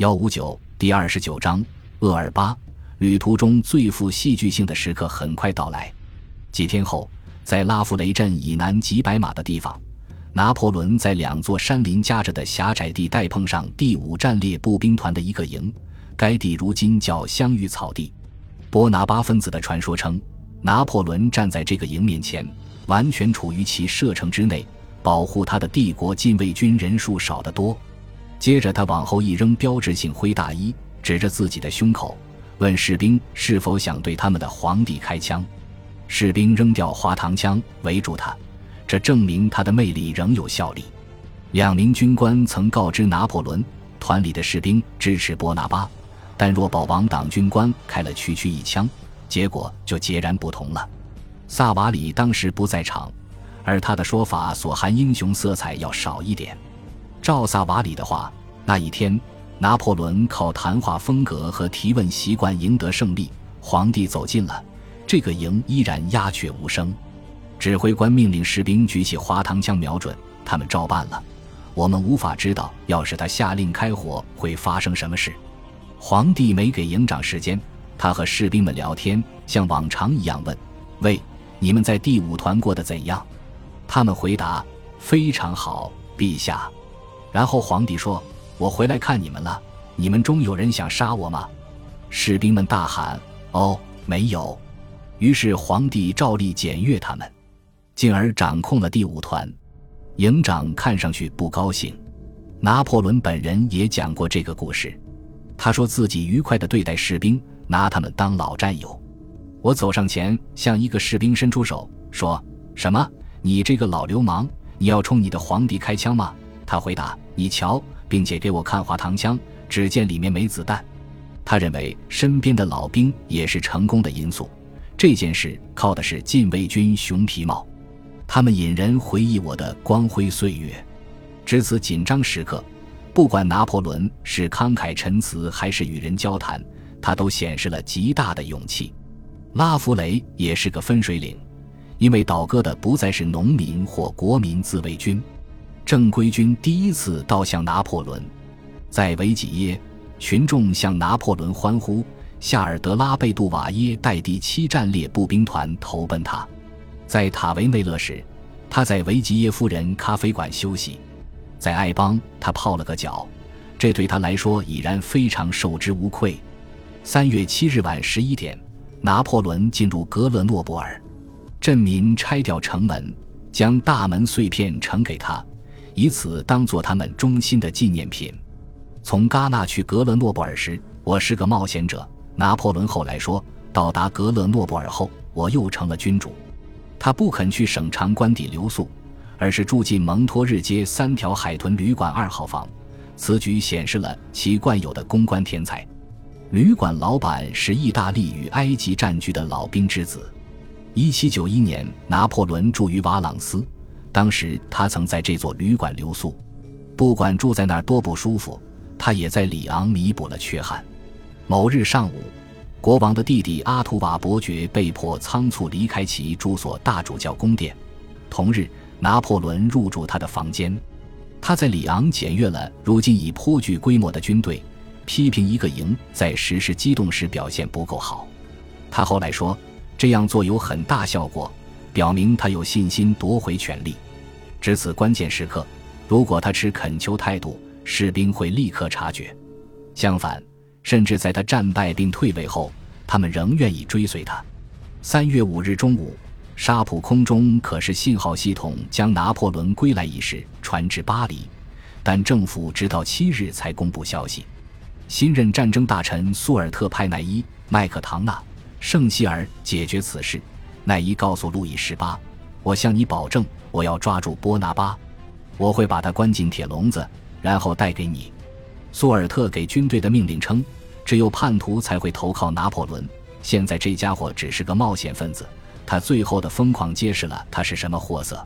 幺五九第二十九章厄尔巴。旅途中最富戏剧性的时刻很快到来。几天后，在拉夫雷镇以南几百码的地方，拿破仑在两座山林夹着的狭窄地带碰上第五战列步兵团的一个营。该地如今叫香芋草地。波拿巴分子的传说称，拿破仑站在这个营面前，完全处于其射程之内，保护他的帝国禁卫军人数少得多。接着，他往后一扔标志性灰大衣，指着自己的胸口。问士兵是否想对他们的皇帝开枪，士兵扔掉滑膛枪围住他，这证明他的魅力仍有效力。两名军官曾告知拿破仑，团里的士兵支持波拿巴，但若保王党军官开了区区一枪，结果就截然不同了。萨瓦里当时不在场，而他的说法所含英雄色彩要少一点。照萨瓦里的话，那一天。拿破仑靠谈话风格和提问习惯赢得胜利。皇帝走近了，这个营依然鸦雀无声。指挥官命令士兵举起滑膛枪瞄准，他们照办了。我们无法知道，要是他下令开火会发生什么事。皇帝没给营长时间，他和士兵们聊天，像往常一样问：“喂，你们在第五团过得怎样？”他们回答：“非常好，陛下。”然后皇帝说。我回来看你们了，你们中有人想杀我吗？士兵们大喊：“哦，没有！”于是皇帝照例检阅他们，进而掌控了第五团。营长看上去不高兴。拿破仑本人也讲过这个故事，他说自己愉快地对待士兵，拿他们当老战友。我走上前，向一个士兵伸出手，说：“什么？你这个老流氓，你要冲你的皇帝开枪吗？”他回答：“你瞧。”并且给我看滑膛枪，只见里面没子弹。他认为身边的老兵也是成功的因素。这件事靠的是禁卫军熊皮帽，他们引人回忆我的光辉岁月。值此紧张时刻，不管拿破仑是慷慨陈词还是与人交谈，他都显示了极大的勇气。拉弗雷也是个分水岭，因为倒戈的不再是农民或国民自卫军。正规军第一次倒向拿破仑，在维吉耶，群众向拿破仑欢呼。夏尔德拉贝杜瓦耶带第七战列步兵团投奔他。在塔维内勒时，他在维吉耶夫人咖啡馆休息。在艾邦，他泡了个脚，这对他来说已然非常受之无愧。三月七日晚十一点，拿破仑进入格勒诺布尔，镇民拆掉城门，将大门碎片呈给他。以此当做他们忠心的纪念品。从戛纳去格勒诺布尔时，我是个冒险者。拿破仑后来说，到达格勒诺布尔后，我又成了君主。他不肯去省长官邸留宿，而是住进蒙托日街三条海豚旅馆二号房。此举显示了其惯有的公关天才。旅馆老板是意大利与埃及战局的老兵之子。一七九一年，拿破仑住于瓦朗斯。当时他曾在这座旅馆留宿，不管住在那多不舒服，他也在里昂弥补了缺憾。某日上午，国王的弟弟阿图瓦伯爵被迫仓促离开其住所大主教宫殿。同日，拿破仑入住他的房间。他在里昂检阅了如今已颇具规模的军队，批评一个营在实施机动时表现不够好。他后来说，这样做有很大效果。表明他有信心夺回权力。至此关键时刻，如果他持恳求态度，士兵会立刻察觉。相反，甚至在他战败并退位后，他们仍愿意追随他。三月五日中午，沙普空中可视信号系统将拿破仑归来一事传至巴黎，但政府直到七日才公布消息。新任战争大臣苏尔特派奈伊、麦克唐纳、圣希尔解决此事。奈伊告诉路易十八：“我向你保证，我要抓住波拿巴，我会把他关进铁笼子，然后带给你。”苏尔特给军队的命令称：“只有叛徒才会投靠拿破仑。现在这家伙只是个冒险分子，他最后的疯狂揭示了他是什么货色。”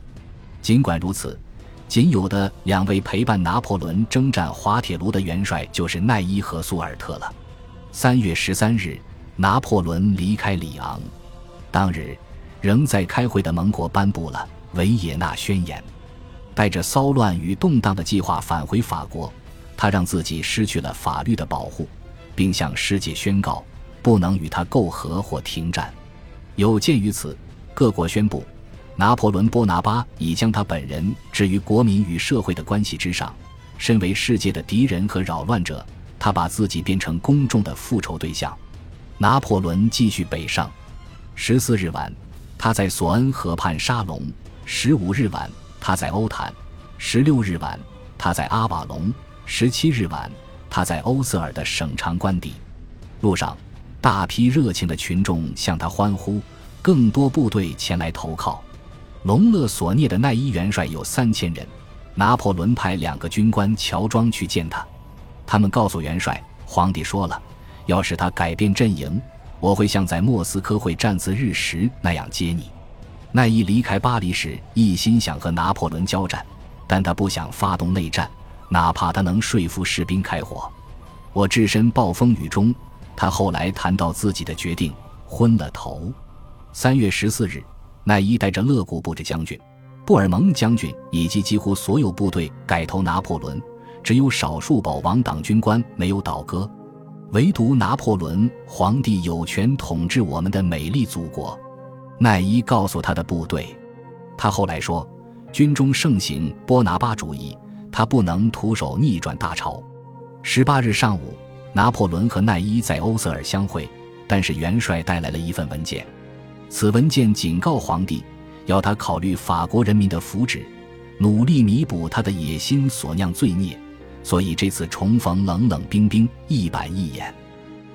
尽管如此，仅有的两位陪伴拿破仑征战滑铁卢的元帅就是奈伊和苏尔特了。三月十三日，拿破仑离开里昂，当日。仍在开会的盟国颁布了《维也纳宣言》，带着骚乱与动荡的计划返回法国。他让自己失去了法律的保护，并向世界宣告不能与他媾和或停战。有鉴于此，各国宣布，拿破仑·波拿巴已将他本人置于国民与社会的关系之上。身为世界的敌人和扰乱者，他把自己变成公众的复仇对象。拿破仑继续北上。十四日晚，他在索恩河畔沙龙；十五日晚，他在欧坦；十六日晚，他在阿瓦隆；十七日晚，他在欧瑟尔的省长官邸。路上。大批热情的群众向他欢呼，更多部队前来投靠。隆勒索涅的奈伊元帅有三千人，拿破仑派两个军官乔装去见他。他们告诉元帅，皇帝说了，要是他改变阵营，我会像在莫斯科会战自日时那样接你。奈伊离开巴黎时，一心想和拿破仑交战，但他不想发动内战，哪怕他能说服士兵开火。我置身暴风雨中。他后来谈到自己的决定，昏了头。三月十四日，奈伊带着勒古布置将军、布尔蒙将军以及几乎所有部队改投拿破仑，只有少数保王党军官没有倒戈，唯独拿破仑皇帝有权统治我们的美丽祖国。奈伊告诉他的部队，他后来说，军中盛行波拿巴主义，他不能徒手逆转大潮。十八日上午。拿破仑和奈伊在欧塞尔相会，但是元帅带来了一份文件。此文件警告皇帝，要他考虑法国人民的福祉，努力弥补他的野心所酿罪孽。所以这次重逢冷冷冰冰，一板一眼。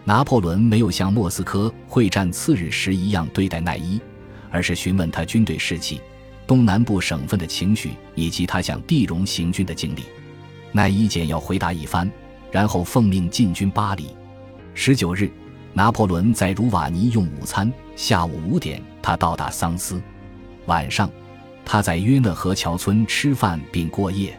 拿破仑没有像莫斯科会战次日时一样对待奈伊，而是询问他军队士气、东南部省份的情绪以及他向地荣行军的经历。奈伊简要回答一番。然后奉命进军巴黎。十九日，拿破仑在茹瓦尼用午餐。下午五点，他到达桑斯。晚上，他在约讷河桥村吃饭并过夜。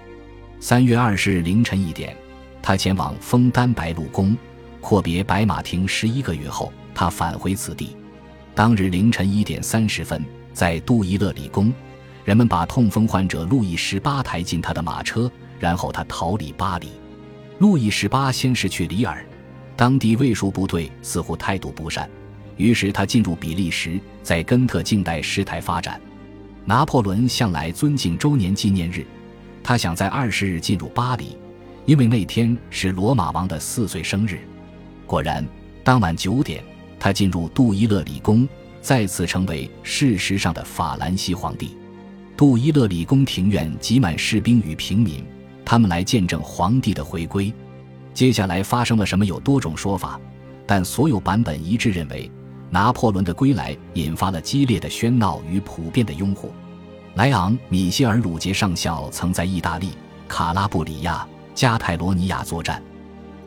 三月二十日凌晨一点，他前往枫丹白露宫，阔别白马亭十一个月后，他返回此地。当日凌晨一点三十分，在杜伊勒里宫，人们把痛风患者路易十八抬进他的马车，然后他逃离巴黎。路易十八先是去里尔，当地卫戍部队似乎态度不善，于是他进入比利时，在根特静待事态发展。拿破仑向来尊敬周年纪念日，他想在二十日进入巴黎，因为那天是罗马王的四岁生日。果然，当晚九点，他进入杜伊勒里宫，再次成为事实上的法兰西皇帝。杜伊勒里宫庭院挤满士兵与平民。他们来见证皇帝的回归。接下来发生了什么？有多种说法，但所有版本一致认为，拿破仑的归来引发了激烈的喧闹与普遍的拥护。莱昂·米歇尔·鲁杰上校曾在意大利卡拉布里亚、加泰罗尼亚作战，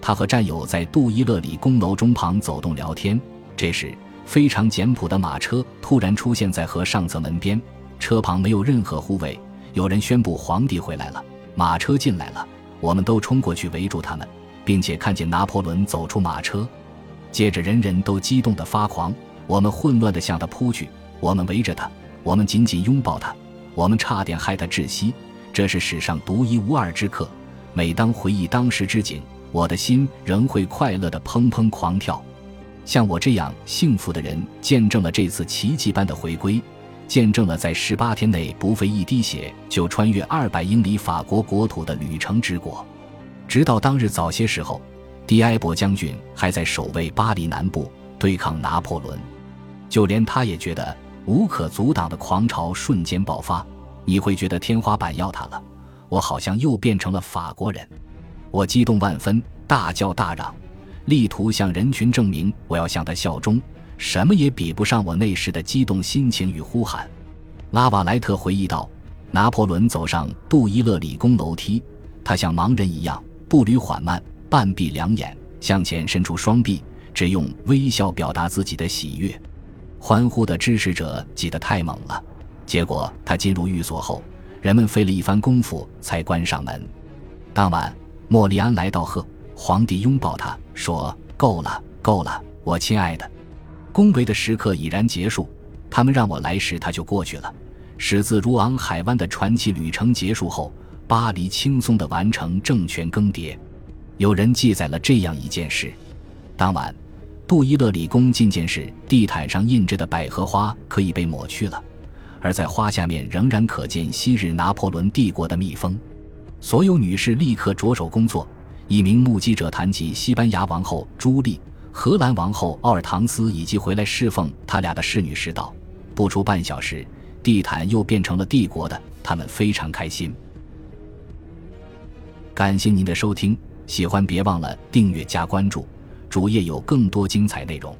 他和战友在杜伊勒里宫楼中旁走动聊天。这时，非常简朴的马车突然出现在河上侧门边，车旁没有任何护卫。有人宣布皇帝回来了。马车进来了，我们都冲过去围住他们，并且看见拿破仑走出马车。接着，人人都激动得发狂，我们混乱地向他扑去，我们围着他，我们紧紧拥抱他，我们差点害他窒息。这是史上独一无二之刻。每当回忆当时之景，我的心仍会快乐的砰砰狂跳。像我这样幸福的人，见证了这次奇迹般的回归。见证了在十八天内不费一滴血就穿越二百英里法国国土的旅程之果。直到当日早些时候，迪埃博将军还在守卫巴黎南部，对抗拿破仑。就连他也觉得无可阻挡的狂潮瞬间爆发。你会觉得天花板要塌了，我好像又变成了法国人。我激动万分，大叫大嚷，力图向人群证明我要向他效忠。什么也比不上我那时的激动心情与呼喊。拉瓦莱特回忆道：“拿破仑走上杜伊勒理工楼梯，他像盲人一样步履缓慢，半闭两眼，向前伸出双臂，只用微笑表达自己的喜悦。欢呼的支持者挤得太猛了，结果他进入寓所后，人们费了一番功夫才关上门。当晚，莫里安来到贺皇帝，拥抱他说：‘够了，够了，我亲爱的。’”恭维的时刻已然结束，他们让我来时，他就过去了。始自如昂海湾的传奇旅程结束后，巴黎轻松地完成政权更迭。有人记载了这样一件事：当晚，杜伊勒里宫觐见时，地毯上印着的百合花可以被抹去了，而在花下面仍然可见昔日拿破仑帝国的蜜蜂。所有女士立刻着手工作。一名目击者谈及西班牙王后朱莉、荷兰王后奥尔唐斯以及回来侍奉他俩的侍女时道：“不出半小时，地毯又变成了帝国的。”他们非常开心。感谢您的收听，喜欢别忘了订阅加关注，主页有更多精彩内容。